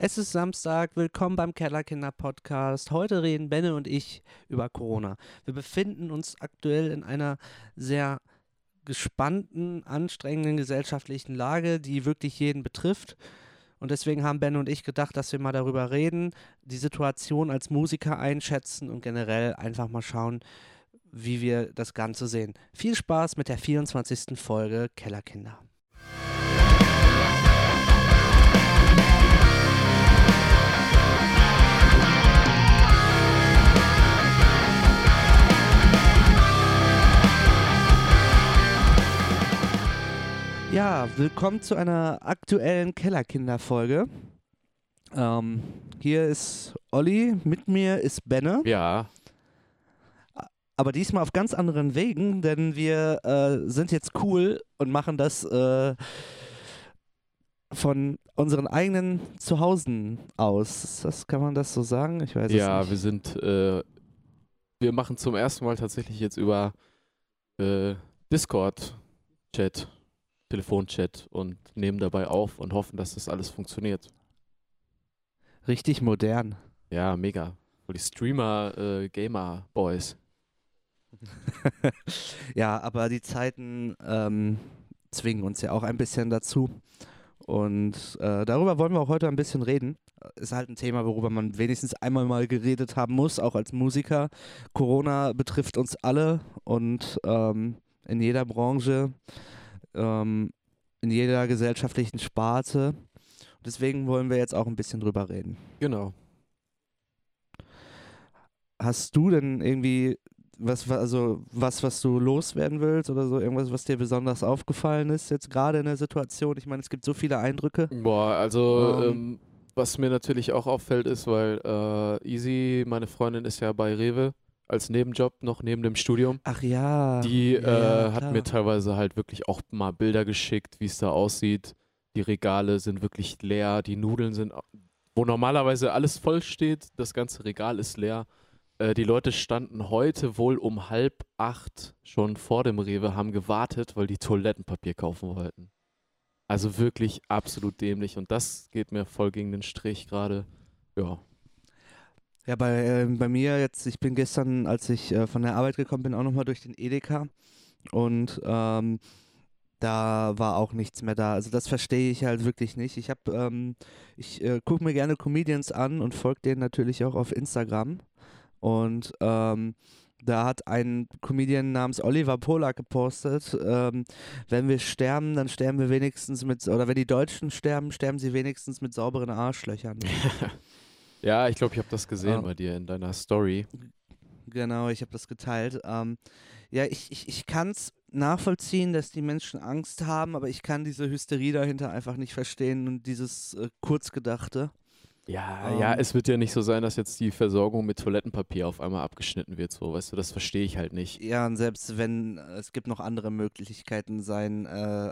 Es ist Samstag, willkommen beim Kellerkinder Podcast. Heute reden Benne und ich über Corona. Wir befinden uns aktuell in einer sehr gespannten, anstrengenden gesellschaftlichen Lage, die wirklich jeden betrifft. Und deswegen haben Ben und ich gedacht, dass wir mal darüber reden, die Situation als Musiker einschätzen und generell einfach mal schauen, wie wir das Ganze sehen. Viel Spaß mit der 24. Folge Kellerkinder. Ja, willkommen zu einer aktuellen Kellerkinder-Folge. Ähm, hier ist Olli, mit mir ist Benne. Ja. Aber diesmal auf ganz anderen Wegen, denn wir äh, sind jetzt cool und machen das äh, von unseren eigenen Zuhausen aus. Das kann man das so sagen? Ich weiß ja, es nicht. wir sind, äh, wir machen zum ersten Mal tatsächlich jetzt über äh, Discord-Chat, Telefonchat und nehmen dabei auf und hoffen, dass das alles funktioniert. Richtig modern. Ja, mega. Die Streamer, äh, Gamer-Boys. ja, aber die Zeiten ähm, zwingen uns ja auch ein bisschen dazu. Und äh, darüber wollen wir auch heute ein bisschen reden. Ist halt ein Thema, worüber man wenigstens einmal mal geredet haben muss, auch als Musiker. Corona betrifft uns alle und ähm, in jeder Branche, ähm, in jeder gesellschaftlichen Sparte. Deswegen wollen wir jetzt auch ein bisschen drüber reden. Genau. Hast du denn irgendwie was, also was, was du loswerden willst oder so, irgendwas, was dir besonders aufgefallen ist jetzt gerade in der Situation? Ich meine, es gibt so viele Eindrücke. Boah, also Ähm. ähm, was mir natürlich auch auffällt ist, weil äh, Easy, meine Freundin, ist ja bei Rewe als Nebenjob noch neben dem Studium. Ach ja. Die ja, ja, äh, hat mir teilweise halt wirklich auch mal Bilder geschickt, wie es da aussieht. Die Regale sind wirklich leer, die Nudeln sind, wo normalerweise alles voll steht, das ganze Regal ist leer. Äh, die Leute standen heute wohl um halb acht schon vor dem Rewe, haben gewartet, weil die Toilettenpapier kaufen wollten. Also wirklich absolut dämlich und das geht mir voll gegen den Strich gerade. Ja. Ja, bei, äh, bei mir jetzt, ich bin gestern, als ich äh, von der Arbeit gekommen bin, auch nochmal durch den Edeka und ähm, da war auch nichts mehr da. Also das verstehe ich halt wirklich nicht. Ich habe, ähm, ich äh, gucke mir gerne Comedians an und folge denen natürlich auch auf Instagram und ähm, da hat ein Comedian namens Oliver Polak gepostet, ähm, wenn wir sterben, dann sterben wir wenigstens mit, oder wenn die Deutschen sterben, sterben sie wenigstens mit sauberen Arschlöchern. Ja, ich glaube, ich habe das gesehen Ah. bei dir in deiner Story. Genau, ich habe das geteilt. Ähm, ja, ich, ich, ich kann es nachvollziehen, dass die Menschen Angst haben, aber ich kann diese Hysterie dahinter einfach nicht verstehen und dieses äh, Kurzgedachte. Ja, Ähm. ja, es wird ja nicht so sein, dass jetzt die Versorgung mit Toilettenpapier auf einmal abgeschnitten wird, so, weißt du, das verstehe ich halt nicht. Ja, und selbst wenn äh, es gibt noch andere Möglichkeiten, sein äh,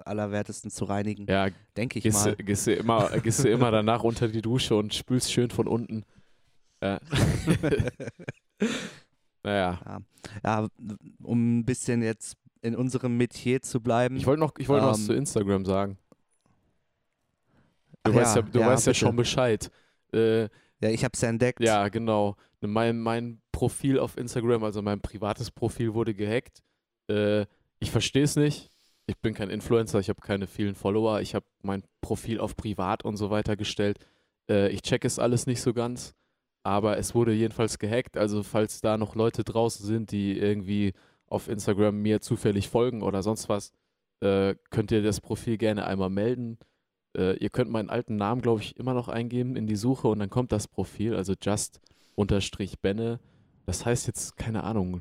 Allerwertesten zu reinigen, Ja, denke ich gehst, du- mal. gehst, du immer, gehst du immer danach unter die Dusche und spülst schön von unten. Ja. naja, Ja. ja, um ein bisschen jetzt in unserem Metier zu bleiben. ich wollte noch, ich wollte noch was Ähm. zu Instagram sagen. Du Ach weißt ja, ja, du ja, weißt ja schon Bescheid. Äh, ja, ich habe es ja entdeckt. Ja, genau. Mein, mein Profil auf Instagram, also mein privates Profil wurde gehackt. Äh, ich verstehe es nicht. Ich bin kein Influencer, ich habe keine vielen Follower. Ich habe mein Profil auf privat und so weiter gestellt. Äh, ich check es alles nicht so ganz. Aber es wurde jedenfalls gehackt. Also falls da noch Leute draußen sind, die irgendwie auf Instagram mir zufällig folgen oder sonst was, äh, könnt ihr das Profil gerne einmal melden. Äh, ihr könnt meinen alten Namen, glaube ich, immer noch eingeben in die Suche und dann kommt das Profil, also just unterstrich Benne. Das heißt jetzt, keine Ahnung,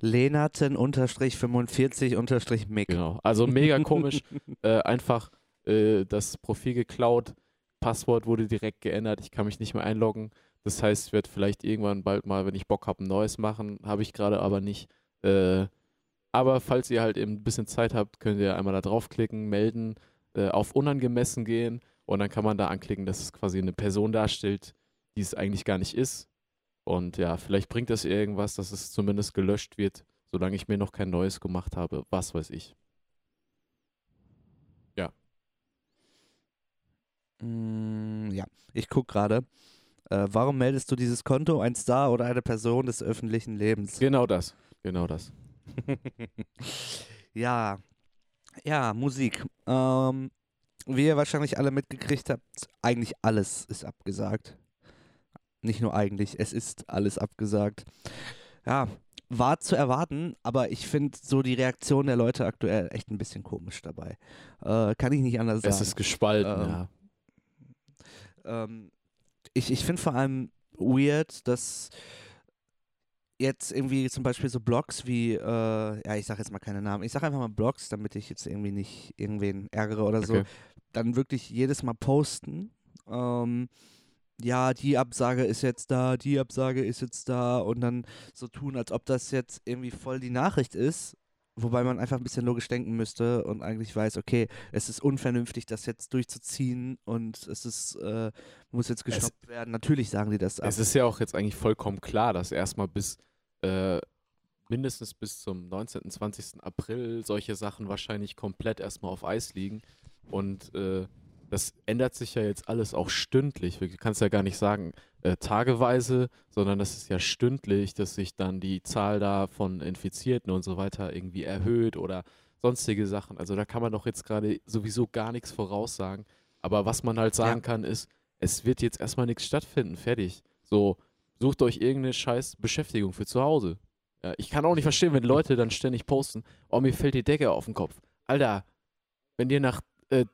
Lenaten unterstrich 45 unterstrich Mick. genau. Also mega komisch. äh, einfach äh, das Profil geklaut, Passwort wurde direkt geändert, ich kann mich nicht mehr einloggen. Das heißt, ich werde vielleicht irgendwann bald mal, wenn ich Bock habe, ein neues machen. Habe ich gerade aber nicht. Äh, aber falls ihr halt eben ein bisschen Zeit habt, könnt ihr einmal da draufklicken, melden, äh, auf unangemessen gehen und dann kann man da anklicken, dass es quasi eine Person darstellt, die es eigentlich gar nicht ist. Und ja, vielleicht bringt das irgendwas, dass es zumindest gelöscht wird, solange ich mir noch kein neues gemacht habe. Was weiß ich. Mm, ja, ich gucke gerade. Äh, warum meldest du dieses Konto? Ein Star oder eine Person des öffentlichen Lebens? Genau das. Genau das. ja, ja, Musik. Ähm, wie ihr wahrscheinlich alle mitgekriegt habt, eigentlich alles ist abgesagt. Nicht nur eigentlich, es ist alles abgesagt. Ja, war zu erwarten, aber ich finde so die Reaktion der Leute aktuell echt ein bisschen komisch dabei. Äh, kann ich nicht anders sagen. Es ist gespalten, Ähm, ja. ähm, ich, ich finde vor allem weird, dass jetzt irgendwie zum Beispiel so Blogs wie, äh, ja, ich sage jetzt mal keine Namen, ich sage einfach mal Blogs, damit ich jetzt irgendwie nicht irgendwen ärgere oder so, Okay. dann wirklich jedes Mal posten. Ähm, ja, die Absage ist jetzt da, die Absage ist jetzt da und dann so tun, als ob das jetzt irgendwie voll die Nachricht ist, wobei man einfach ein bisschen logisch denken müsste und eigentlich weiß, okay, es ist unvernünftig, das jetzt durchzuziehen und es ist, äh, muss jetzt gestoppt werden. Natürlich sagen die das ab. Es ist ja auch jetzt eigentlich vollkommen klar, dass erstmal bis äh, mindestens bis zum 19., 20. April solche Sachen wahrscheinlich komplett erstmal auf Eis liegen. Und äh, das ändert sich ja jetzt alles auch stündlich. Du kannst ja gar nicht sagen äh, tageweise, sondern das ist ja stündlich, dass sich dann die Zahl da von Infizierten und so weiter irgendwie erhöht oder sonstige Sachen. Also da kann man doch jetzt gerade sowieso gar nichts voraussagen. Aber was man halt sagen Ja. kann, ist, es wird jetzt erstmal nichts stattfinden. Fertig. So, sucht euch irgendeine scheiß Beschäftigung für zu Hause. Ja, ich kann auch nicht verstehen, wenn Leute dann ständig posten, oh, mir fällt die Decke auf den Kopf. Alter, wenn dir nach äh,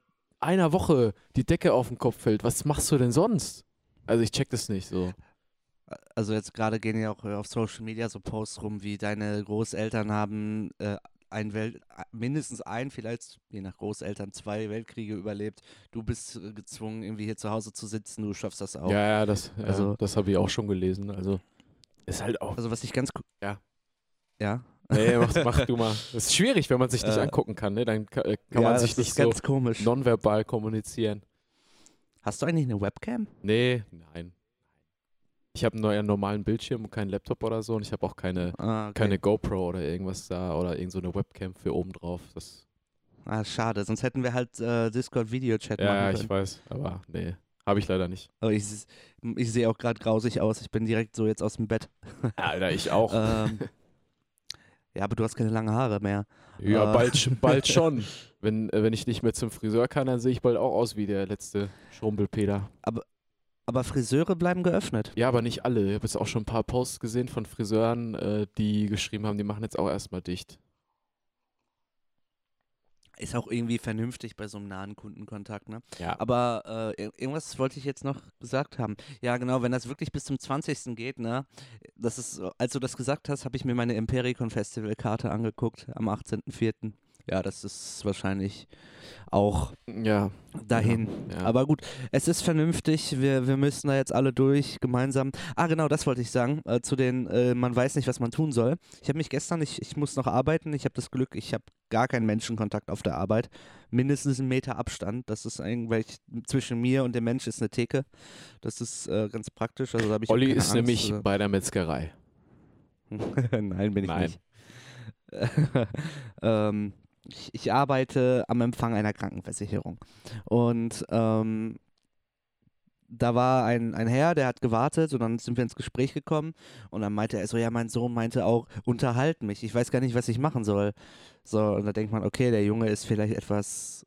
einer Woche die Decke auf den Kopf fällt, was machst du denn sonst? Also ich check das nicht so. Also jetzt gerade gehen ja auch äh, auf Social Media so Posts rum, wie deine Großeltern haben äh, ein Welt, mindestens ein, vielleicht je nach Großeltern zwei Weltkriege überlebt. Du bist äh, gezwungen, irgendwie hier zu Hause zu sitzen, du schaffst das auch. Ja, ja, das, ja, Also- das habe ich auch schon gelesen. Also ist halt auch. Also was ich ganz. Ja. Ja. Nee, mach, mach du mal. Das ist schwierig, wenn man sich nicht Äh, angucken kann, ne? Dann äh, kann ja, man sich nicht so ganz komisch. nonverbal kommunizieren. Hast du eigentlich eine Webcam? Nee, nein. Ich habe nur einen normalen Bildschirm und keinen Laptop oder so und ich habe auch keine, Ah, okay. keine GoPro oder irgendwas da oder irgend so eine Webcam für oben drauf. Das, ah, schade, sonst hätten wir halt äh, Discord-Video-Chat ja, machen ich können. weiß, aber nee, habe ich leider nicht. Aber ich, ich sehe auch gerade grausig aus. Ich bin direkt so jetzt aus dem Bett. Alter, ich auch. Ähm, ja, aber du hast keine langen Haare mehr. ja, äh. bald, bald schon. Wenn, äh, wenn ich nicht mehr zum Friseur kann, dann sehe ich bald auch aus wie der letzte Schrumpelpeter. Aber Friseure bleiben geöffnet. Ja, aber nicht alle. Ich habe jetzt auch schon ein paar Posts gesehen von Friseuren, äh, die geschrieben haben, die machen jetzt auch erstmal dicht. Ist auch irgendwie vernünftig bei so einem nahen Kundenkontakt, ne? Ja. Aber äh, ir- irgendwas wollte ich jetzt noch gesagt haben. Ja, genau, wenn das wirklich bis zum 20. geht, ne? Das ist, als du das gesagt hast, habe ich mir meine Impericon Festival Karte angeguckt am 18.04. Ja, das ist wahrscheinlich auch Ja. dahin. Ja. Aber gut, es ist vernünftig. Wir, wir müssen da jetzt alle durch, gemeinsam. Ah, genau, das wollte ich sagen. Äh, zu den, äh, man weiß nicht, was man tun soll. Ich habe mich gestern, ich, ich muss noch arbeiten. Ich habe das Glück, ich habe gar keinen Menschenkontakt auf der Arbeit. Mindestens einen Meter Abstand. Das ist eigentlich, zwischen mir und dem Mensch ist eine Theke. Das ist äh, ganz praktisch. Also, ich Olli ist Angst. nämlich Also- bei der Metzgerei. Nein, bin ich Nein. nicht. ähm, ich, ich arbeite am Empfang einer Krankenversicherung. Und ähm, da war ein, ein Herr, der hat gewartet und dann sind wir ins Gespräch gekommen und dann meinte er so, ja, mein Sohn meinte auch, unterhalt mich, ich weiß gar nicht, was ich machen soll. So, und da denkt man, okay, der Junge ist vielleicht etwas,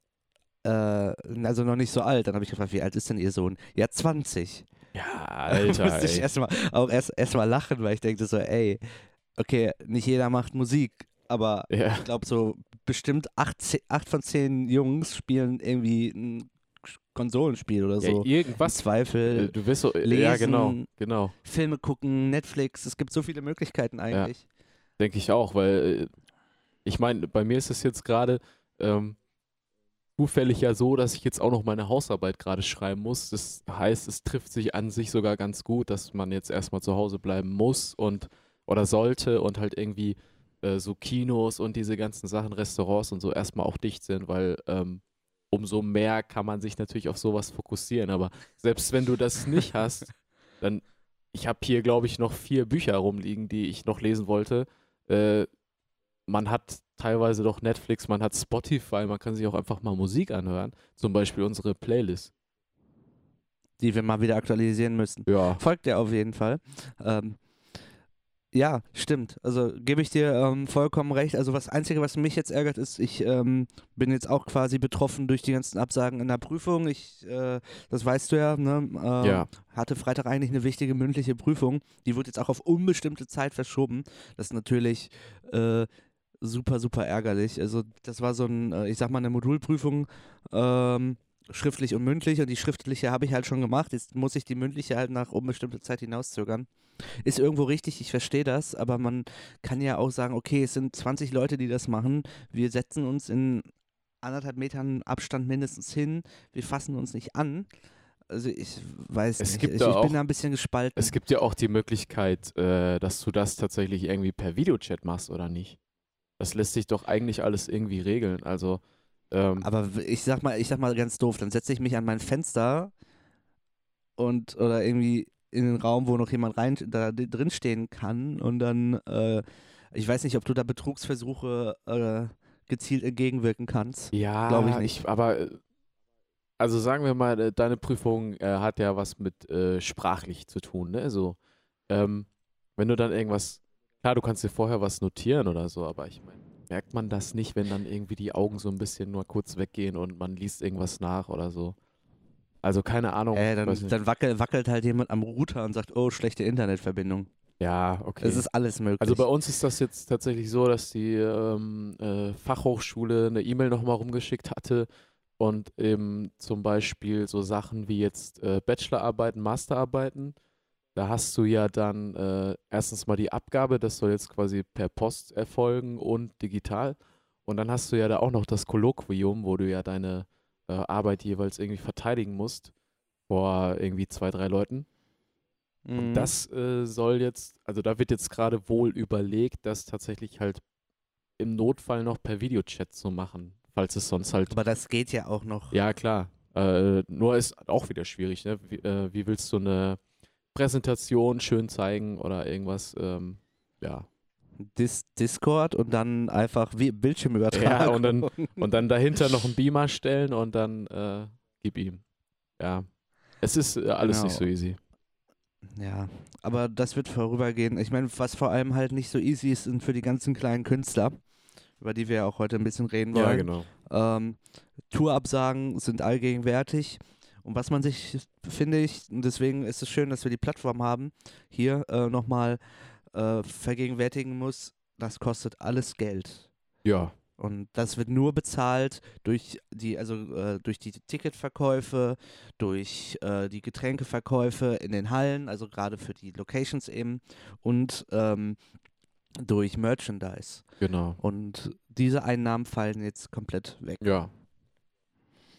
äh, also noch nicht so alt. Dann habe ich gefragt, wie alt ist denn Ihr Sohn? Ja, 20. Ja, Alter. musste ich erstmal auch erst erstmal lachen, weil ich denke so, ey, okay, nicht jeder macht Musik, aber Ja. ich glaube so bestimmt acht, acht von zehn Jungs spielen irgendwie ein Konsolenspiel oder ja, so. Im irgendwas. Äh, Zweifel Du wirst so. Ja, genau. lesen. Genau. Filme gucken, Netflix, es gibt so viele Möglichkeiten eigentlich. Denke ich auch, weil äh, ich meine, bei mir ist es jetzt gerade ähm, zufällig ja so, dass ich jetzt auch noch meine Hausarbeit gerade schreiben muss. Das heißt, es trifft sich an sich sogar ganz gut, dass man jetzt erstmal zu Hause bleiben muss und oder sollte und halt irgendwie äh, so Kinos und diese ganzen Sachen, Restaurants und so erstmal auch dicht sind, weil ähm, umso mehr kann man sich natürlich auf sowas fokussieren. Aber selbst wenn du das nicht hast, dann, ich habe hier, glaube ich, noch vier Bücher rumliegen, die ich noch lesen wollte. Äh, man hat teilweise doch Netflix, man hat Spotify, man kann sich auch einfach mal Musik anhören. Zum Beispiel unsere Playlist. die wir mal wieder aktualisieren müssen. Ja. Folgt der auf jeden Fall. Ähm, ja, stimmt. Also gebe ich dir ähm, vollkommen recht. Also das Einzige, was mich jetzt ärgert, ist, ich ähm, bin jetzt auch quasi betroffen durch die ganzen Absagen in der Prüfung. Ich, äh, das weißt du ja, ne? Äh, Ja. Hatte Freitag eigentlich eine wichtige mündliche Prüfung. Die wird jetzt auch auf unbestimmte Zeit verschoben. Das ist natürlich äh, super, super ärgerlich. Also das war so ein, äh, ich sag mal, eine Modulprüfung. Ähm, schriftlich und mündlich und die schriftliche habe ich halt schon gemacht. Jetzt muss ich die mündliche halt nach unbestimmte Zeit hinauszögern. Ist irgendwo richtig, ich verstehe das, aber man kann ja auch sagen, okay, es sind 20 Leute, die das machen. Wir setzen uns in anderthalb Metern Abstand mindestens hin. Wir fassen uns nicht an. Also ich weiß Es nicht. gibt ich, da ich auch- bin da ein bisschen gespalten. Es gibt ja auch die Möglichkeit, äh, dass du das tatsächlich irgendwie per Videochat machst oder nicht. Das lässt sich doch eigentlich alles irgendwie regeln. Also, ähm, aber ich sag mal, ich sag mal ganz doof, dann setze ich mich an mein Fenster und oder irgendwie in den Raum, wo noch jemand rein da drin stehen kann und dann äh, ich weiß nicht, ob du da Betrugsversuche äh, gezielt entgegenwirken kannst. ja, glaub ich nicht. aber äh, also sagen wir mal, äh, deine Prüfung äh, hat ja was mit äh, sprachlich zu tun, ne? So, ähm, wenn du dann irgendwas, klar, du kannst dir vorher was notieren oder so, aber ich meine, merkt man das nicht, wenn dann irgendwie die Augen so ein bisschen nur kurz weggehen und man liest irgendwas nach oder so? Also keine Ahnung. Äh, dann dann wackel, wackelt halt jemand am Router und sagt, oh, schlechte Internetverbindung. ja, okay. Es ist alles möglich. Also bei uns ist das jetzt tatsächlich so, dass die ähm, äh, Fachhochschule eine E-Mail nochmal rumgeschickt hatte und eben zum Beispiel so Sachen wie jetzt äh, Bachelorarbeiten, Masterarbeiten, da hast du ja dann äh, erstens mal die Abgabe, das soll jetzt quasi per Post erfolgen und digital. Und dann hast du ja da auch noch das Kolloquium, wo du ja deine äh, Arbeit jeweils irgendwie verteidigen musst vor irgendwie zwei, drei Leuten. Mhm. Und das äh, soll jetzt, also da wird jetzt gerade wohl überlegt, das tatsächlich halt im Notfall noch per Videochat zu machen, falls es sonst halt. aber das geht ja auch noch. Ja, klar. Äh, nur ist auch wieder schwierig, ne? Wie, äh, wie willst du eine Präsentation schön zeigen oder irgendwas? Ähm, ja. Dis Discord und dann einfach wie Bildschirmübertragung. Ja, und dann- Und dann dahinter noch einen Beamer stellen und dann äh, gib ihm. Ja. Es ist äh, alles nicht so Genau. easy. Ja, aber das wird vorübergehen. Ich meine, was vor allem halt nicht so easy ist, sind für die ganzen kleinen Künstler, über die wir ja auch heute ein bisschen reden wollen. Ja, genau. Ähm, Tourabsagen sind allgegenwärtig. Und was man sich, finde ich, und deswegen ist es schön, dass wir die Plattform haben, hier äh, nochmal äh, vergegenwärtigen muss, das kostet alles Geld. Ja. Und das wird nur bezahlt durch die, also äh, durch die Ticketverkäufe, durch äh, die Getränkeverkäufe in den Hallen, also gerade für die Locations eben, und ähm, durch Merchandise. Genau. Und diese Einnahmen fallen jetzt komplett weg. Ja.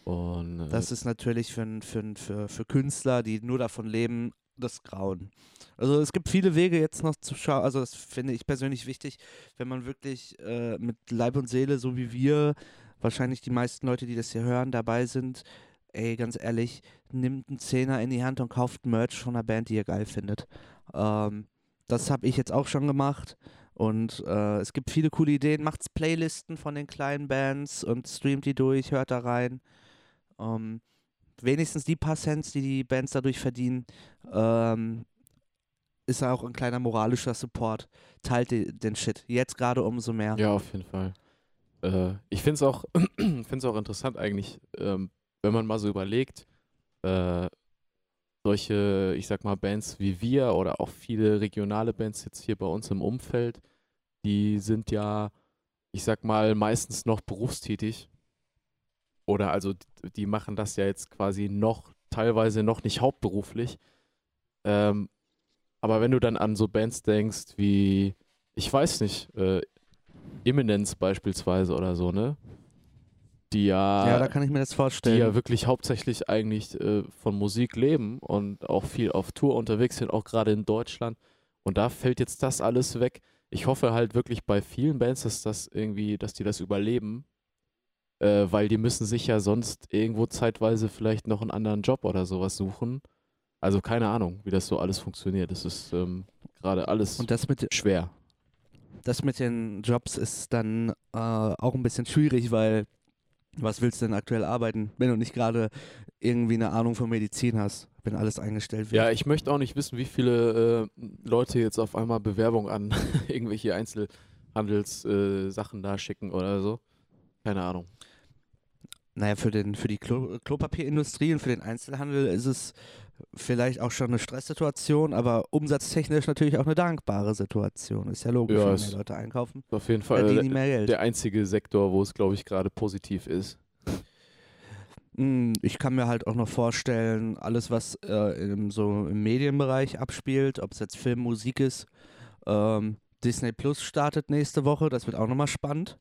Und äh, Das ist natürlich für, für, für, für Künstler, die nur davon leben, das Grauen. Also es gibt viele Wege jetzt noch zu schauen, also das finde ich persönlich wichtig, wenn man wirklich äh, mit Leib und Seele, so wie wir, wahrscheinlich die meisten Leute, die das hier hören, dabei sind, ey, ganz ehrlich, nimmt einen Zehner in die Hand und kauft Merch von einer Band, die ihr geil findet. Ähm, das habe ich jetzt auch schon gemacht. Und äh, es gibt viele coole Ideen. Macht's Playlisten von den kleinen Bands und streamt die durch, hört da rein. Ähm, wenigstens die paar Cents, die die Bands dadurch verdienen, ähm, ist auch ein kleiner moralischer Support. Teilt den Shit. Jetzt gerade umso mehr. Ja, auf jeden Fall. Äh, ich finde es auch, auch interessant eigentlich, ähm, wenn man mal so überlegt, äh, solche, ich sag mal, Bands wie wir oder auch viele regionale Bands jetzt hier bei uns im Umfeld, die sind ja, ich sag mal, meistens noch berufstätig. Oder also die machen das ja jetzt quasi noch, teilweise noch nicht hauptberuflich. Ähm, aber wenn du dann an so Bands denkst wie, ich weiß nicht, äh, Imminence beispielsweise oder so, ne? Die ja, Ja, da kann ich mir das die vorstellen. ja wirklich hauptsächlich eigentlich äh, von Musik leben und auch viel auf Tour unterwegs sind, auch gerade in Deutschland. Und da fällt jetzt das alles weg. Ich hoffe halt wirklich bei vielen Bands, dass das irgendwie, dass die das überleben, äh, weil die müssen sich ja sonst irgendwo zeitweise vielleicht noch einen anderen Job oder sowas suchen. Also keine Ahnung, wie das so alles funktioniert. Es ist ähm, gerade alles und das mit, schwer. das mit den Jobs ist dann äh, auch ein bisschen schwierig, weil Was willst du denn aktuell arbeiten, wenn du nicht gerade irgendwie eine Ahnung von Medizin hast, wenn alles eingestellt wird? Ja, ich möchte auch nicht wissen, wie viele äh, Leute jetzt auf einmal Bewerbung an irgendwelche Einzelhandelssachen äh, da schicken oder so. Keine Ahnung. Naja, für, den, für die Klo Klopapierindustrie und für den Einzelhandel ist es vielleicht auch schon eine Stresssituation, aber umsatztechnisch natürlich auch eine dankbare Situation. Ist ja logisch, Ja, wenn mehr Leute einkaufen, Auf jeden Fall äh, der einzige Sektor, wo es, glaube ich, gerade positiv ist. Mm, Ich kann mir halt auch noch vorstellen, alles, was äh, im, so im Medienbereich abspielt, ob es jetzt Film, Musik ist, ähm, Disney Plus startet nächste Woche, das wird auch nochmal spannend.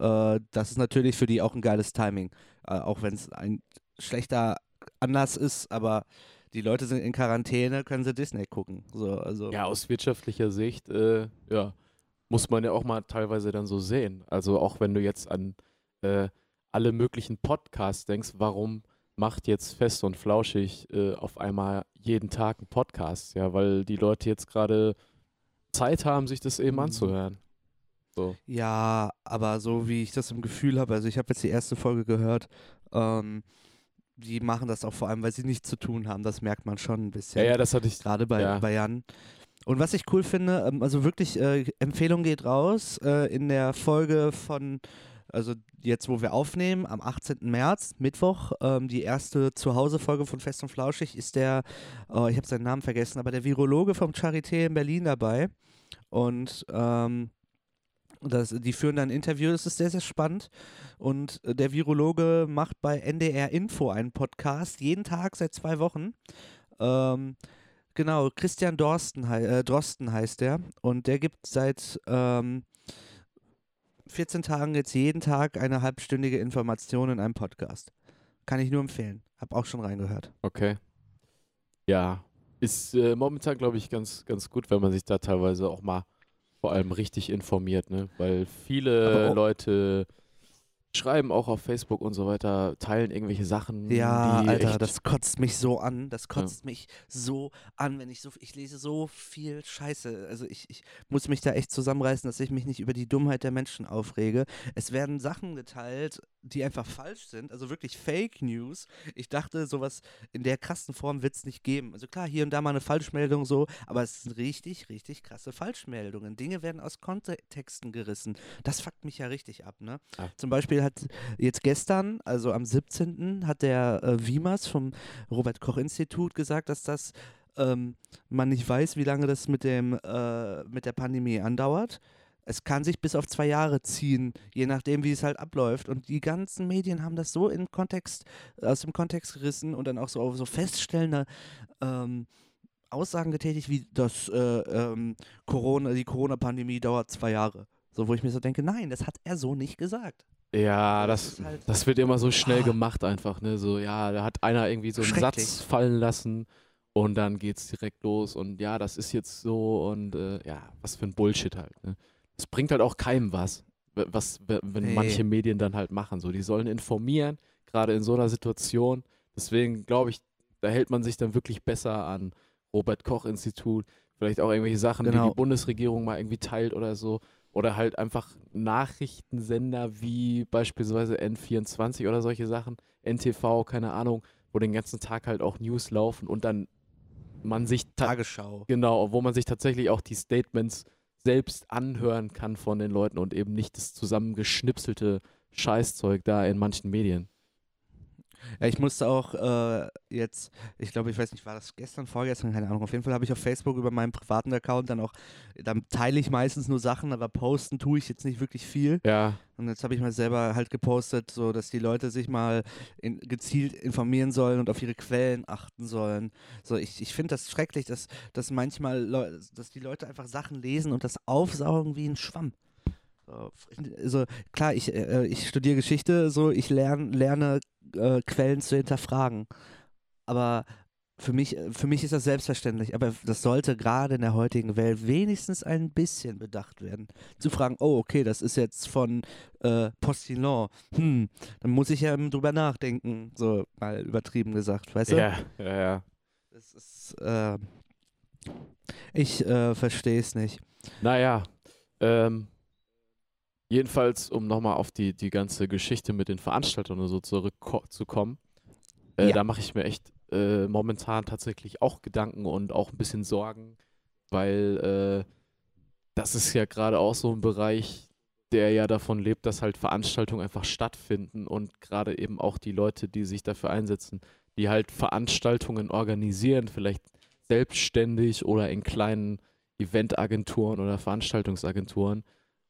Äh, das ist natürlich für die auch ein geiles Timing, äh, auch wenn es ein schlechter Anlass ist, aber die Leute sind in Quarantäne, können sie Disney gucken. So, also Ja, aus wirtschaftlicher Sicht, äh, ja, muss man ja auch mal teilweise dann so sehen. Also auch wenn du jetzt an äh, alle möglichen Podcasts denkst, warum macht jetzt Fest und Flauschig äh, auf einmal jeden Tag einen Podcast? Ja, weil die Leute jetzt gerade Zeit haben, sich das eben Mhm. anzuhören. So. Ja, aber so wie ich das im Gefühl habe, also ich habe jetzt die erste Folge gehört, ähm, die machen das auch vor allem, weil sie nichts zu tun haben. Das merkt man schon ein bisschen. Ja, ja, das hatte ich. Gerade bei, ja. bei Jan. Und was ich cool finde, ähm, also wirklich, äh, Empfehlung geht raus äh, in der Folge von, also jetzt, wo wir aufnehmen, am 18. März, Mittwoch, ähm, die erste Zuhause-Folge von Fest und Flauschig ist der, oh, ich habe seinen Namen vergessen, aber der Virologe vom Charité in Berlin dabei. Und ähm, das, die führen dann ein Interview, das ist sehr, sehr spannend. Und äh, der Virologe macht bei NDR Info einen Podcast, jeden Tag seit zwei Wochen. Ähm, genau, Christian Dorsten, äh, Drosten heißt der. Und der gibt seit ähm, 14 Tagen jetzt jeden Tag eine halbstündige Information in einem Podcast. Kann ich nur empfehlen. Hab auch schon reingehört. Okay. Ja, ist äh, momentan, glaube ich, ganz, ganz gut, wenn man sich da teilweise auch mal vor allem richtig informiert, ne? Weil viele Leute schreiben auch auf Facebook und so weiter, teilen irgendwelche Sachen. Ja, die Alter, echt, das kotzt mich so an. Das kotzt mich so an, wenn ich so, ich lese so viel Scheiße. Also ich, ich muss mich da echt zusammenreißen, dass ich mich nicht über die Dummheit der Menschen aufrege. Es werden Sachen geteilt, die einfach falsch sind, also wirklich Fake News. Ich dachte, sowas in der krassen Form wird es nicht geben. Also klar, hier und da mal eine Falschmeldung so, aber es sind richtig, richtig krasse Falschmeldungen. Dinge werden aus Kontexten gerissen. Das fuckt mich ja richtig ab, ne? Ja. Zum Beispiel hat jetzt gestern, also am 17., hat der äh, Wiemers vom Robert-Koch-Institut gesagt, dass das ähm, man nicht weiß, wie lange das mit, dem, äh, mit der Pandemie andauert. Es kann sich bis auf zwei Jahre ziehen, je nachdem, wie es halt abläuft. Und die ganzen Medien haben das so in Kontext, aus dem Kontext gerissen und dann auch so, so feststellende ähm, Aussagen getätigt, wie das äh, ähm, Corona, die Corona-Pandemie dauert zwei Jahre. So, wo ich mir so denke, nein, das hat er so nicht gesagt. Ja, Das das, ist halt- das wird immer so schnell Ah. gemacht einfach, ne? So, ja, da hat einer irgendwie so einen. Satz fallen lassen und dann geht's direkt los und ja, das ist jetzt so und äh, ja, was für ein Bullshit halt, ne? Das bringt halt auch keinem was, was, wenn Nee. manche Medien dann halt machen. So, die sollen informieren, gerade in so einer Situation. Deswegen glaube ich, da hält man sich dann wirklich besser an Robert Koch Institut, vielleicht auch irgendwelche Sachen, die Genau. die Bundesregierung mal irgendwie teilt oder so. Oder halt einfach Nachrichtensender wie beispielsweise N24 oder solche Sachen, NTV, keine Ahnung, wo den ganzen Tag halt auch News laufen und dann man sich ta- Tagesschau. genau, wo man sich tatsächlich auch die Statements selbst anhören kann von den Leuten und eben nicht das zusammengeschnipselte Scheißzeug da in manchen Medien. Ja, ich musste auch äh, jetzt, ich glaube, ich weiß nicht, war das gestern, vorgestern, keine Ahnung. Auf jeden Fall habe ich auf Facebook über meinen privaten Account dann auch, dann teile ich meistens nur Sachen, aber posten tue ich jetzt nicht wirklich viel. Ja, Und jetzt habe ich mal selber halt gepostet, so dass die Leute sich mal in, gezielt informieren sollen und auf ihre Quellen achten sollen. So, ich, ich finde das schrecklich, dass, dass manchmal, Leu dass die Leute einfach Sachen lesen und das aufsaugen wie ein Schwamm. So, also klar, ich, äh, ich studiere Geschichte, so ich lern, lerne äh, Quellen zu hinterfragen. Aber für mich, für mich ist das selbstverständlich, aber das sollte gerade in der heutigen Welt wenigstens ein bisschen bedacht werden. Zu fragen, oh, okay, das ist jetzt von äh, Postillon. Hm, dann muss ich ja drüber nachdenken, so mal übertrieben gesagt, weißt du? ja, ja, ja. Das ist, äh, ich äh, verstehe es nicht. Naja, ähm, jedenfalls, um nochmal auf die, die ganze Geschichte mit den Veranstaltern und so zurückzukommen, äh, Ja. da mache ich mir echt äh, momentan tatsächlich auch Gedanken und auch ein bisschen Sorgen, weil äh, das ist ja gerade auch so ein Bereich, der ja davon lebt, dass halt Veranstaltungen einfach stattfinden und gerade eben auch die Leute, die sich dafür einsetzen, die halt Veranstaltungen organisieren, vielleicht selbstständig oder in kleinen Eventagenturen oder Veranstaltungsagenturen.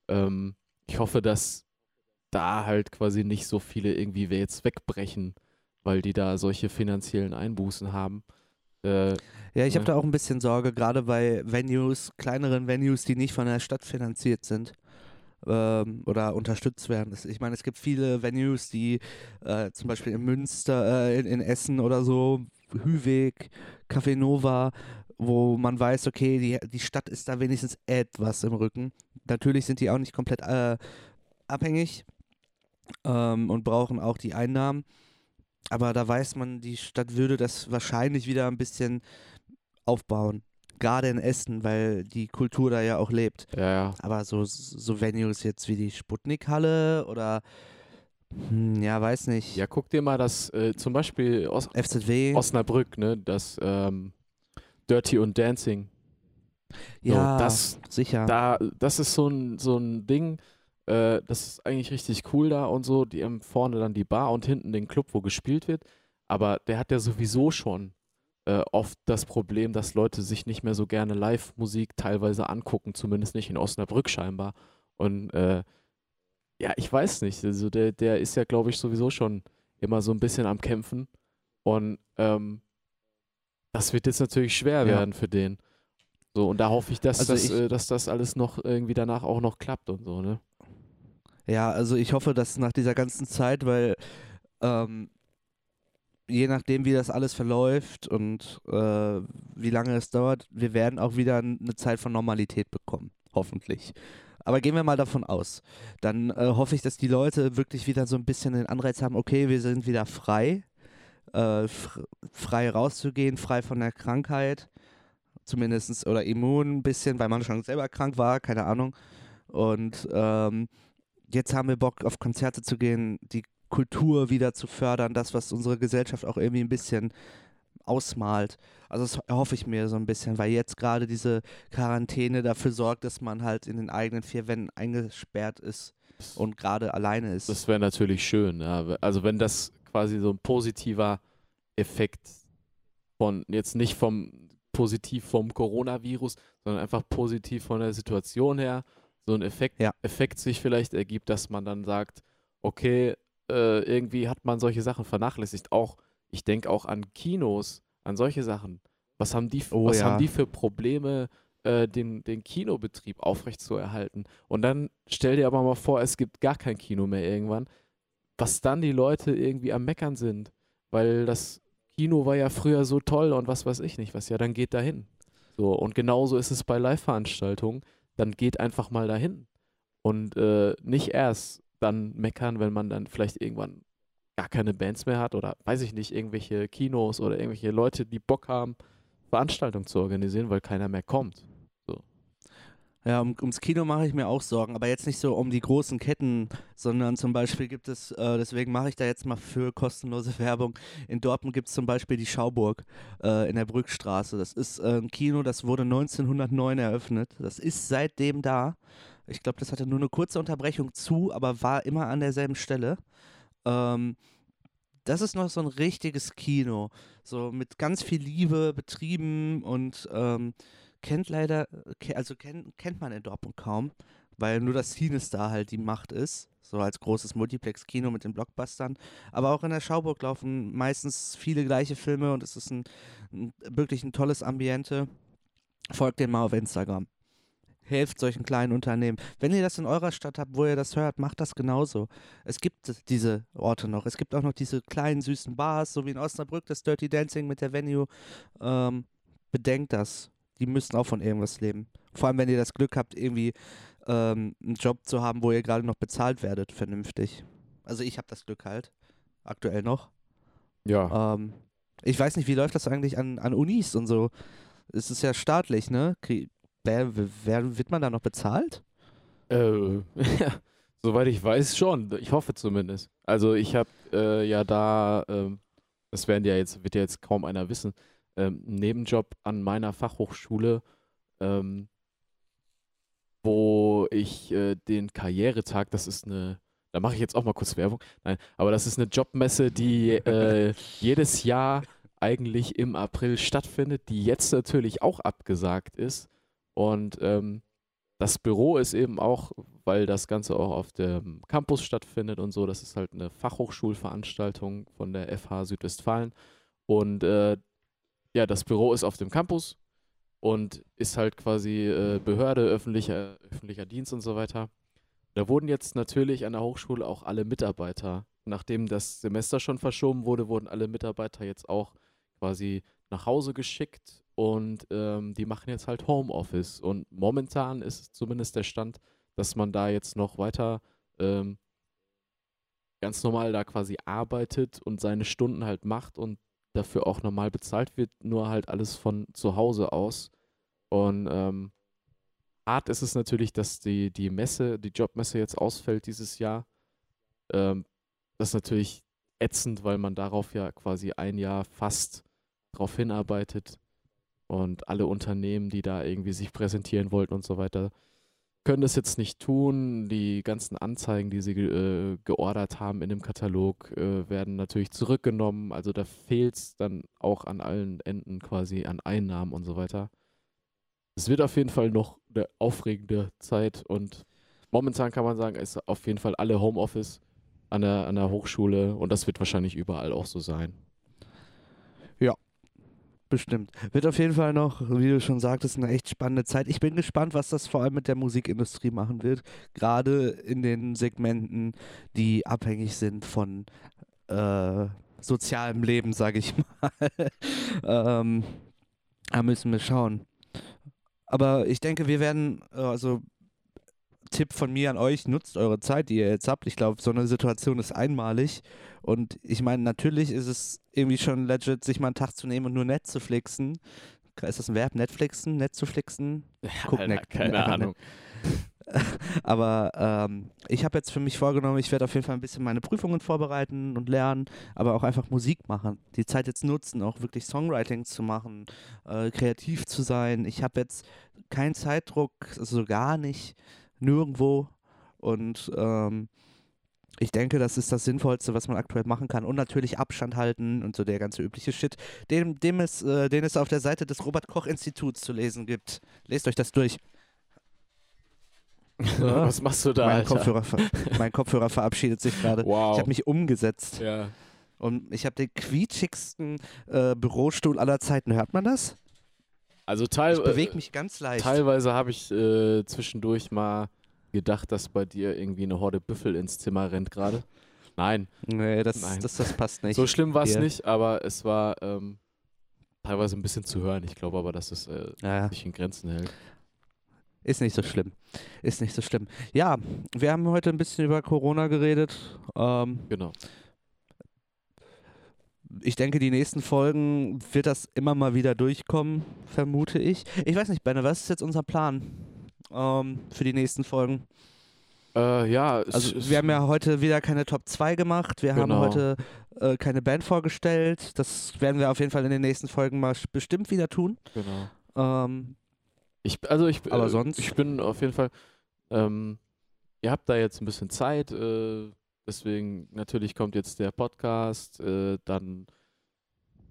Ähm, ich hoffe, dass da halt quasi nicht so viele irgendwie jetzt wegbrechen, weil die da solche finanziellen Einbußen haben. Äh, Ja, ich habe Ja. da auch ein bisschen Sorge, gerade bei Venues, kleineren Venues, die nicht von der Stadt finanziert sind ähm, oder unterstützt werden. Ich meine, es gibt viele Venues, die äh, zum Beispiel in Münster, äh, in, in Essen oder so, Hüweg, Café Nova, wo man weiß, okay, die, die Stadt ist da wenigstens etwas im Rücken. Natürlich sind die auch nicht komplett äh, abhängig ähm, und brauchen auch die Einnahmen. Aber da weiß man, die Stadt würde das wahrscheinlich wieder ein bisschen aufbauen. Gerade in Essen, weil die Kultur da ja auch lebt. ja, ja. Aber so, so Venues jetzt wie die Sputnik-Halle oder hm, ja, weiß nicht. Ja, guck dir mal das, äh, zum Beispiel Os FZW. Osnabrück, ne, das ähm, Dirty und Dancing. So, ja, das, sicher. da, das ist so ein, so ein Ding, äh, das ist eigentlich richtig cool da und so. Die haben vorne dann die Bar und hinten den Club, wo gespielt wird. Aber der hat ja sowieso schon äh, oft das Problem, dass Leute sich nicht mehr so gerne Live-Musik teilweise angucken, zumindest nicht in Osnabrück scheinbar. Und äh, ja, ich weiß nicht. Also der, der ist ja, glaube ich, sowieso schon immer so ein bisschen am Kämpfen. Und ähm, das wird jetzt natürlich schwer Ja. werden für den. So, und da hoffe ich, dass, Also das, ich- äh, dass das alles noch irgendwie danach auch noch klappt und so, ne? Ja, also ich hoffe, dass nach dieser ganzen Zeit, weil ähm, je nachdem, wie das alles verläuft und äh, wie lange es dauert, wir werden auch wieder eine Zeit von Normalität bekommen. Hoffentlich. Aber gehen wir mal davon aus. Dann äh, hoffe ich, dass die Leute wirklich wieder so ein bisschen den Anreiz haben, okay, wir sind wieder frei, äh, fr frei rauszugehen, frei von der Krankheit, zumindest oder immun ein bisschen, weil man schon selber krank war, keine Ahnung. Und ähm, jetzt haben wir Bock, auf Konzerte zu gehen, die Kultur wieder zu fördern, das, was unsere Gesellschaft auch irgendwie ein bisschen ausmalt. Also das hoffe ich mir so ein bisschen, weil jetzt gerade diese Quarantäne dafür sorgt, dass man halt in den eigenen vier Wänden eingesperrt ist und gerade alleine ist. Das wäre natürlich schön. Ja. Also wenn das quasi so ein positiver Effekt von, jetzt nicht vom positiv vom Coronavirus, sondern einfach positiv von der Situation her, so ein Effekt, Ja. Effekt sich vielleicht ergibt, dass man dann sagt, okay, äh, irgendwie hat man solche Sachen vernachlässigt. Auch, ich denke auch an Kinos, an solche Sachen. Was haben die, Oh was ja. haben die für Probleme, äh, den, den Kinobetrieb aufrechtzuerhalten? Und dann stell dir aber mal vor, es gibt gar kein Kino mehr irgendwann, was dann die Leute irgendwie am Meckern sind, weil das Kino war ja früher so toll und was weiß ich nicht, was ja dann geht dahin. So, und genauso ist es bei Live-Veranstaltungen, dann geht einfach mal dahin. Und äh, nicht erst dann meckern, wenn man dann vielleicht irgendwann gar keine Bands mehr hat oder weiß ich nicht, irgendwelche Kinos oder irgendwelche Leute, die Bock haben, Veranstaltungen zu organisieren, weil keiner mehr kommt. Ja, um, ums Kino mache ich mir auch Sorgen, aber jetzt nicht so um die großen Ketten, sondern zum Beispiel gibt es, äh, deswegen mache ich da jetzt mal für kostenlose Werbung. In Dortmund gibt es zum Beispiel die Schauburg äh, in der Brückstraße. Das ist äh, ein Kino, das wurde 1909 eröffnet. Das ist seitdem da. Ich glaube, das hatte nur eine kurze Unterbrechung zu, aber war immer an derselben Stelle. Ähm, das ist noch so ein richtiges Kino, so mit ganz viel Liebe betrieben und ähm, kennt leider, ke- also kennt, kennt man in Dortmund kaum, weil nur das Cinestar halt die Macht ist, so als großes Multiplex-Kino mit den Blockbustern. Aber auch in der Schauburg laufen meistens viele gleiche Filme und es ist ein, ein wirklich ein tolles Ambiente. Folgt denen mal auf Instagram. Helft solchen kleinen Unternehmen. Wenn ihr das in eurer Stadt habt, wo ihr das hört, macht das genauso. Es gibt diese Orte noch. Es gibt auch noch diese kleinen süßen Bars, so wie in Osnabrück, das Dirty Dancing mit der Venue. Ähm, bedenkt das. Die müssen auch von irgendwas leben. Vor allem, wenn ihr das Glück habt, irgendwie ähm, einen Job zu haben, wo ihr gerade noch bezahlt werdet, vernünftig. Also ich habe das Glück halt, aktuell noch. Ja. Ähm, ich weiß nicht, wie läuft das eigentlich an, an Unis und so? Es ist ja staatlich, ne? Krie- Wer, wer, wird man da noch bezahlt? Äh, Soweit ich weiß schon. Ich hoffe zumindest. Also ich habe äh, ja da, ähm, das werden ja jetzt, wird ja jetzt kaum einer wissen, ähm, Nebenjob an meiner Fachhochschule, ähm, wo ich äh, den Karrieretag, das ist eine, da mache ich jetzt auch mal kurz Werbung, nein, aber das ist eine Jobmesse, die äh, jedes Jahr eigentlich im April stattfindet, die jetzt natürlich auch abgesagt ist. Und ähm, das Büro ist eben auch, weil das Ganze auch auf dem Campus stattfindet und so, das ist halt eine Fachhochschulveranstaltung von der FH Südwestfalen. Und äh, ja, das Büro ist auf dem Campus und ist halt quasi äh, Behörde, öffentlicher, öffentlicher Dienst und so weiter. Da wurden jetzt natürlich an der Hochschule auch alle Mitarbeiter, nachdem das Semester schon verschoben wurde, wurden alle Mitarbeiter jetzt auch quasi nach Hause geschickt und ähm, die machen jetzt halt Homeoffice. Und momentan ist zumindest der Stand, dass man da jetzt noch weiter ähm, ganz normal da quasi arbeitet und seine Stunden halt macht und dafür auch normal bezahlt wird, nur halt alles von zu Hause aus. Und ähm, hart ist es natürlich, dass die, die Messe, die Jobmesse jetzt ausfällt dieses Jahr. Ähm, das ist natürlich ätzend, weil man darauf ja quasi ein Jahr fast drauf hinarbeitet. Und alle Unternehmen, die da irgendwie sich präsentieren wollten und so weiter, können das jetzt nicht tun. Die ganzen Anzeigen, die sie äh, geordert haben in dem Katalog, äh, werden natürlich zurückgenommen. Also da fehlt es dann auch an allen Enden quasi an Einnahmen und so weiter. Es wird auf jeden Fall noch eine aufregende Zeit und momentan kann man sagen, ist auf jeden Fall alle Homeoffice an der, an der Hochschule und das wird wahrscheinlich überall auch so sein. Bestimmt. Wird auf jeden Fall noch, wie du schon sagtest, eine echt spannende Zeit. Ich bin gespannt, was das vor allem mit der Musikindustrie machen wird. Gerade in den Segmenten, die abhängig sind von äh, sozialem Leben, sage ich mal. ähm, da müssen wir schauen. Aber ich denke, wir werden, also Tipp von mir an euch, nutzt eure Zeit, die ihr jetzt habt. Ich glaube, so eine Situation ist einmalig. Und ich meine, natürlich ist es irgendwie schon legit, sich mal einen Tag zu nehmen und nur Netflixen. Ist das ein Verb? Netflixen? Netzuflixen? Guck, Alter, keine ne Ahnung. aber ähm, ich habe jetzt für mich vorgenommen, ich werde auf jeden Fall ein bisschen meine Prüfungen vorbereiten und lernen, aber auch einfach Musik machen. Die Zeit jetzt nutzen, auch wirklich Songwriting zu machen, äh, kreativ zu sein. Ich habe jetzt keinen Zeitdruck, also gar nicht, nirgendwo. Und ähm, ich denke, das ist das Sinnvollste, was man aktuell machen kann. Und natürlich Abstand halten und so der ganze übliche Shit, den, dem es, äh, den es auf der Seite des Robert-Koch-Instituts zu lesen gibt. Lest euch das durch. Was machst du da? Mein Kopfhörer, mein Kopfhörer verabschiedet sich gerade. Wow. Ich habe mich umgesetzt. Ja. Und ich habe den quietschigsten äh, Bürostuhl aller Zeiten. Hört man das? Also teilweise. Ich bewege mich ganz leicht. Teilweise habe ich äh, zwischendurch mal gedacht, dass bei dir irgendwie eine Horde Büffel ins Zimmer rennt gerade. Nein. Nee, das, Nein. Das, das passt nicht. So schlimm war es nicht, aber es war ähm, teilweise ein bisschen zu hören. Ich glaube aber, dass es äh, Ja, sich in Grenzen hält. ist nicht so schlimm. Ist nicht so schlimm. Ja, wir haben heute ein bisschen über Corona geredet. Ähm, Genau. Ich denke, die nächsten Folgen wird das immer mal wieder durchkommen, vermute ich. Ich weiß nicht, Benne, was ist jetzt unser Plan ähm, für die nächsten Folgen? Äh, ja, Also, wir haben ja heute wieder keine Top 2 gemacht. Wir haben Genau. heute äh, keine Band vorgestellt. Das werden wir auf jeden Fall in den nächsten Folgen mal bestimmt wieder tun. genau. Ähm, Ich, also ich, Aber äh, sonst? ich bin auf jeden Fall, ähm, ihr habt da jetzt ein bisschen Zeit, äh, deswegen natürlich kommt jetzt der Podcast, äh, dann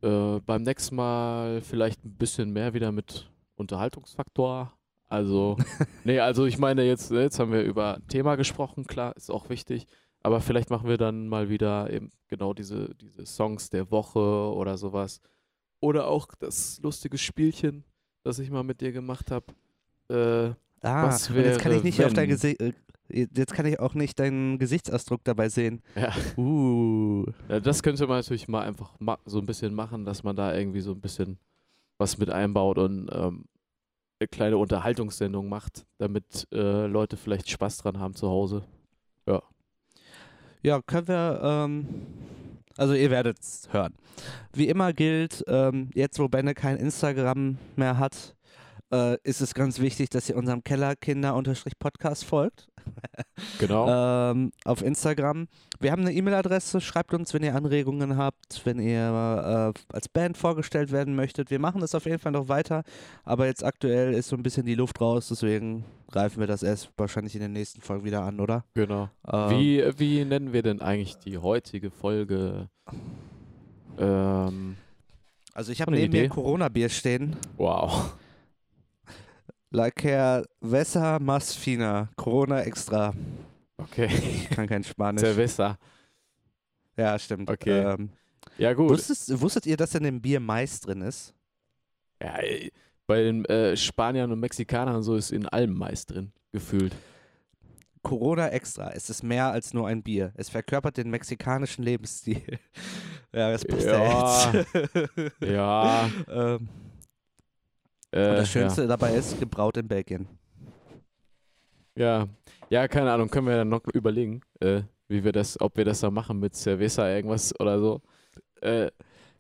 äh, beim nächsten Mal vielleicht ein bisschen mehr wieder mit Unterhaltungsfaktor. Also, nee, also ich meine jetzt, jetzt haben wir über ein Thema gesprochen, klar, ist auch wichtig, aber vielleicht machen wir dann mal wieder eben genau diese, diese Songs der Woche oder sowas. Oder auch das lustige Spielchen, das ich mal mit dir gemacht habe. Äh, ah, Was und jetzt kann ich wäre, nicht auf dein wenn? Gesicht. Äh, jetzt kann ich auch nicht deinen Gesichtsausdruck dabei sehen. ja. Uh. ja, das könnte man natürlich mal einfach so ein bisschen machen, dass man da irgendwie so ein bisschen was mit einbaut und ähm, eine kleine Unterhaltungssendung macht, damit äh, Leute vielleicht Spaß dran haben zu Hause. Ja, können wir, ähm, also ihr werdet es hören. Wie immer gilt, ähm, jetzt wo Benne kein Instagram mehr hat, äh, ist es ganz wichtig, dass ihr unserem Kellerkinder-Podcast folgt. Genau. ähm, auf Instagram. Wir haben eine E-Mail-Adresse, schreibt uns, wenn ihr Anregungen habt, wenn ihr äh, als Band vorgestellt werden möchtet. Wir machen das auf jeden Fall noch weiter, aber jetzt aktuell ist so ein bisschen die Luft raus, deswegen greifen wir das erst wahrscheinlich in den nächsten Folgen wieder an, oder? genau. Ähm, Wie, wie nennen wir denn eigentlich die heutige Folge? Ähm, Also ich habe neben Idee? mir Corona-Bier stehen. wow. Laker Wessa Mas Fina. Corona extra. Okay. Ich kann kein Spanisch. Cerveza. ja, stimmt. Okay. Ähm, Ja, gut. wusstet, wusstet ihr, dass in dem Bier Mais drin ist? Ja, bei den äh, Spaniern und Mexikanern so ist in allem Mais drin, gefühlt. Corona extra. Es ist mehr als nur ein Bier. Es verkörpert den mexikanischen Lebensstil. ja, das passt ja, Ja. jetzt. Ja. ähm, Äh, und das Schönste dabei ist, gebraut in Belgien. Ja. ja, keine Ahnung, können wir dann noch überlegen, äh, wie wir das, ob wir das da machen mit Cerveza irgendwas oder so. Äh,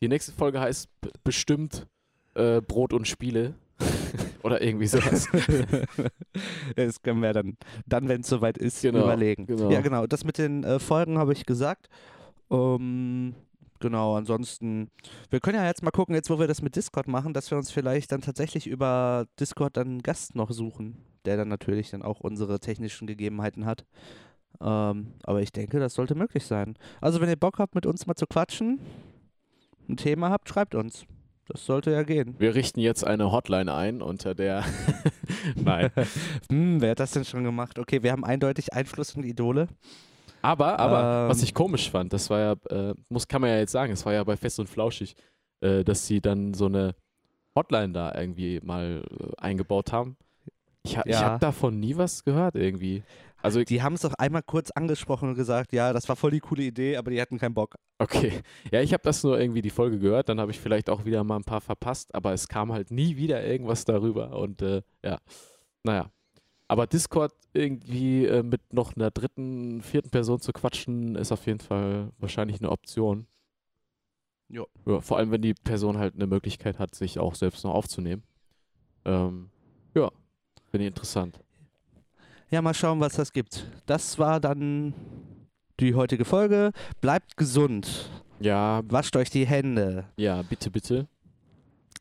die nächste Folge heißt bestimmt äh, Brot und Spiele oder irgendwie sowas. das können wir dann, dann wenn es soweit ist, Genau, überlegen. genau. Ja, genau. Das mit den äh, Folgen habe ich gesagt. Ähm, genau, ansonsten, wir können ja jetzt mal gucken, jetzt wo wir das mit Discord machen, dass wir uns vielleicht dann tatsächlich über Discord dann einen Gast noch suchen, der dann natürlich dann auch unsere technischen Gegebenheiten hat. Ähm, aber ich denke, das sollte möglich sein. Also, wenn ihr Bock habt, mit uns mal zu quatschen, ein Thema habt, schreibt uns. Das sollte ja gehen. Wir richten jetzt eine Hotline ein, unter der. Nein. Hm, wer hat das denn schon gemacht? Okay, wir haben eindeutig Einfluss und Idole. Aber, aber, was Ähm. ich komisch fand, das war ja, äh, muss, kann man ja jetzt sagen, es war ja bei Fest und Flauschig, äh, dass sie dann so eine Hotline da irgendwie mal äh, eingebaut haben. Ich, ha ich Ja. habe davon nie was gehört irgendwie. Also, Die haben es doch einmal kurz angesprochen und gesagt, ja, das war voll die coole Idee, aber die hatten keinen Bock. okay. Ja, ich habe das nur irgendwie die Folge gehört, dann habe ich vielleicht auch wieder mal ein paar verpasst, aber es kam halt nie wieder irgendwas darüber und äh, ja, naja. Aber Discord irgendwie äh, mit noch einer dritten, vierten Person zu quatschen, ist auf jeden Fall wahrscheinlich eine Option. Jo. Ja, vor allem, wenn die Person halt eine Möglichkeit hat, sich auch selbst noch aufzunehmen. Ähm, ja, finde ich interessant. Ja, mal schauen, was das gibt. Das war dann die heutige Folge. Bleibt gesund. Ja, Wascht euch die Hände. ja, bitte, bitte.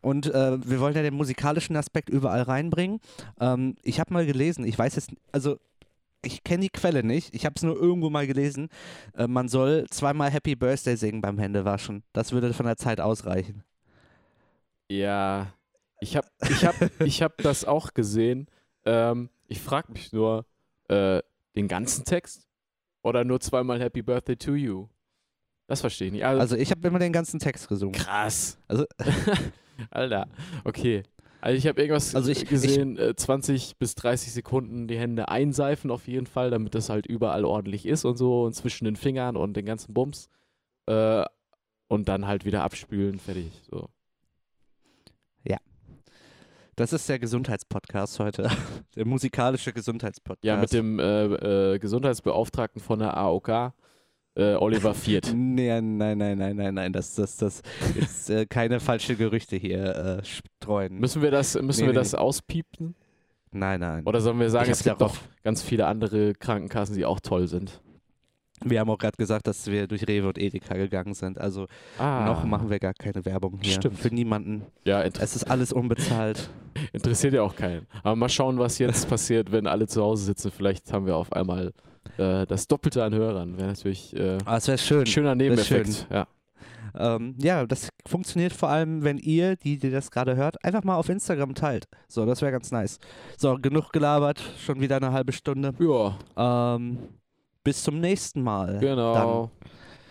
Und äh, wir wollen ja den musikalischen Aspekt überall reinbringen. Ähm, ich habe mal gelesen, ich weiß jetzt, also ich kenne die Quelle nicht, ich habe es nur irgendwo mal gelesen. Äh, man soll zweimal Happy Birthday singen beim Händewaschen. Das würde von der Zeit ausreichen. Ja, ich habe ich hab, ich hab das auch gesehen. Ähm, ich frage mich nur, äh, den ganzen Text oder nur zweimal Happy Birthday to you? Das verstehe ich nicht. Also, Also ich habe immer den ganzen Text gesungen. krass. Also- Alter, okay. Also ich habe irgendwas Also ich- gesehen, äh, 20 bis 30 Sekunden die Hände einseifen auf jeden Fall, damit das halt überall ordentlich ist und so und zwischen den Fingern und den ganzen Bums. Äh, und dann halt wieder abspülen, fertig. So. Das ist der Gesundheitspodcast heute. Der musikalische Gesundheitspodcast. Ja, mit dem äh, äh, Gesundheitsbeauftragten von der AOK, äh, Oliver Viert. Nee, nein, nein, nein, nein, nein, das, das, das jetzt äh, keine falsche Gerüchte hier äh, streuen. Müssen wir das, müssen Nee, wir nee, das auspiepen? nein, nein. Oder sollen wir sagen, es gibt auch ganz viele andere Krankenkassen, die auch toll sind? Wir haben auch gerade gesagt, dass wir durch Rewe und Edeka gegangen sind. Also Ah, noch machen wir gar keine Werbung hier. Stimmt. Für niemanden. Ja, Es ist alles unbezahlt. interessiert ja auch keinen. Aber mal schauen, was jetzt passiert, wenn alle zu Hause sitzen. Vielleicht haben wir auf einmal äh, das Doppelte an Hörern. Wäre natürlich äh, es wäre schön. ein schöner wär Nebeneffekt. Ja. Ähm, ja, das funktioniert vor allem, wenn ihr, die, die das gerade hört, einfach mal auf Instagram teilt. So, das wäre ganz nice. So, genug gelabert. Schon wieder eine halbe Stunde. ja, Ähm, bis zum nächsten Mal. genau.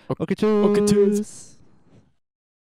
Okay, tschüss. Okay, tschüss.